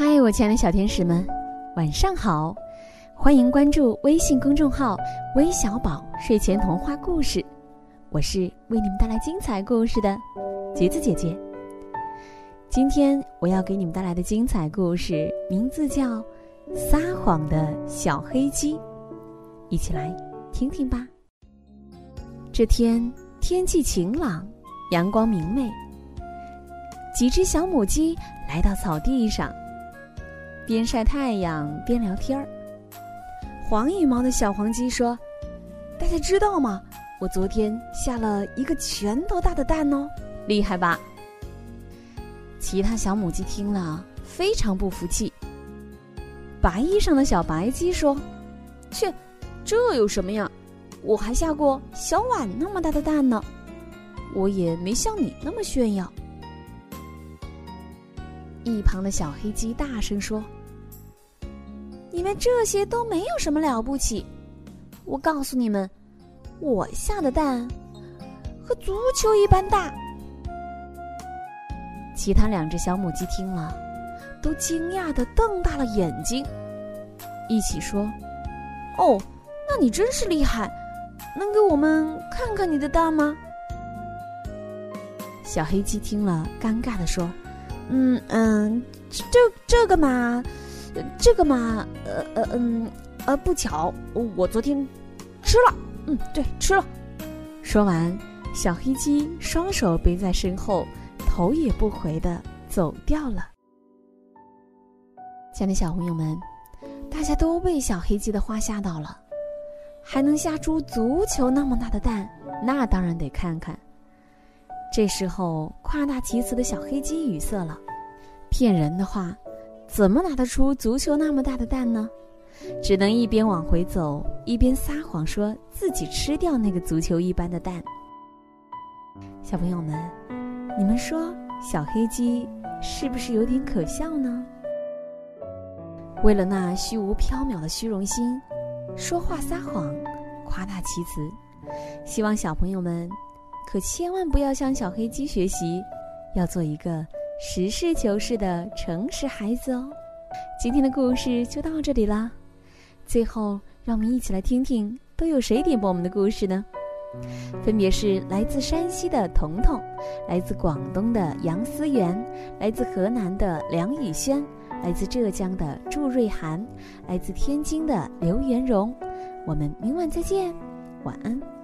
嗨，我亲爱的小天使们，晚上好！欢迎关注微信公众号“微小宝睡前童话故事”，我是为你们带来精彩故事的橘子姐姐。今天我要给你们带来的精彩故事名字叫《撒谎的小黑鸡》，一起来听听吧。这天天气晴朗，阳光明媚，几只小母鸡来到草地上。边晒太阳边聊天儿。黄羽毛的小黄鸡说：“大家知道吗？我昨天下了一个拳头大的蛋哦，厉害吧？”其他小母鸡听了非常不服气。白衣裳的小白鸡说：“切，这有什么呀？我还下过小碗那么大的蛋呢，我也没像你那么炫耀。”一旁的小黑鸡大声说。你们这些都没有什么了不起，我告诉你们，我下的蛋和足球一般大。其他两只小母鸡听了，都惊讶的瞪大了眼睛，一起说：“哦，那你真是厉害，能给我们看看你的蛋吗？”小黑鸡听了，尴尬的说：“嗯嗯，这这个嘛。”这个嘛，呃呃嗯，呃不巧，我昨天吃了，嗯，对，吃了。说完，小黑鸡双手背在身后，头也不回的走掉了。亲爱的小朋友们，大家都被小黑鸡的话吓到了，还能下出足球那么大的蛋，那当然得看看。这时候，夸大其词的小黑鸡语塞了，骗人的话。怎么拿得出足球那么大的蛋呢？只能一边往回走，一边撒谎说自己吃掉那个足球一般的蛋。小朋友们，你们说小黑鸡是不是有点可笑呢？为了那虚无缥缈的虚荣心，说话撒谎，夸大其词，希望小朋友们可千万不要向小黑鸡学习，要做一个。实事求是的诚实孩子哦，今天的故事就到这里啦。最后，让我们一起来听听都有谁点播我们的故事呢？分别是来自山西的彤彤，来自广东的杨思源，来自河南的梁宇轩，来自浙江的祝瑞涵，来自天津的刘元荣。我们明晚再见，晚安。